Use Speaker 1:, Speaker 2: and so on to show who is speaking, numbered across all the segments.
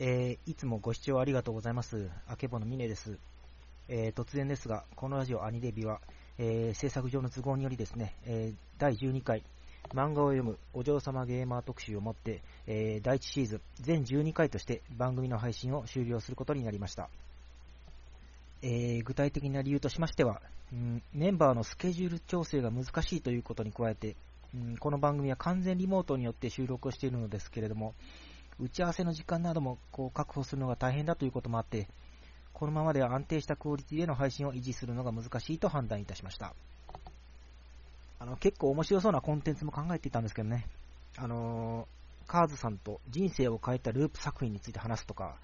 Speaker 1: えーいつもご視聴ありがとうございます。あけぼのみねです。えー突然ですが、このラジオアニデビは、えー制作上の都合によりですね、えー第12回、漫画を読むお嬢様ゲーマー特集をもって、えー第1シーズン、全12回として番組の配信を終了することになりました。えー具体的な理由としましては、うんメンバーのスケジュール調整が難しいということに加えて、うんこの番組は完全リモートによって収録をしているのですけれども、打ち合わせの時間などもこう確保するのが大変だということもあって、このままでは安定したクオリティでの配信を維持するのが難しいと判断いたしました。あの結構面白そうなコンテンツも考えていたんですけどね、あのーカーズさんと人生を変えたループ作品について話すとか、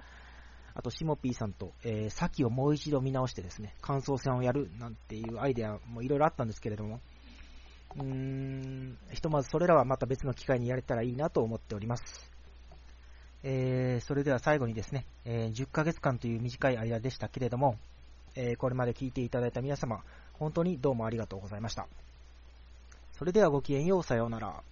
Speaker 1: あと、シモピーさんと、えー、サキをもう一度見直してですね、感想戦をやるなんていうアイデアもいろいろあったんですけれども、うーん、ひとまずそれらはまた別の機会にやれたらいいなと思っております。えーそれでは最後にですね、えー10ヶ月間という短い間でしたけれども、えーこれまで聞いていただいた皆様、本当にどうもありがとうございました。それではごきげんよう、さようなら。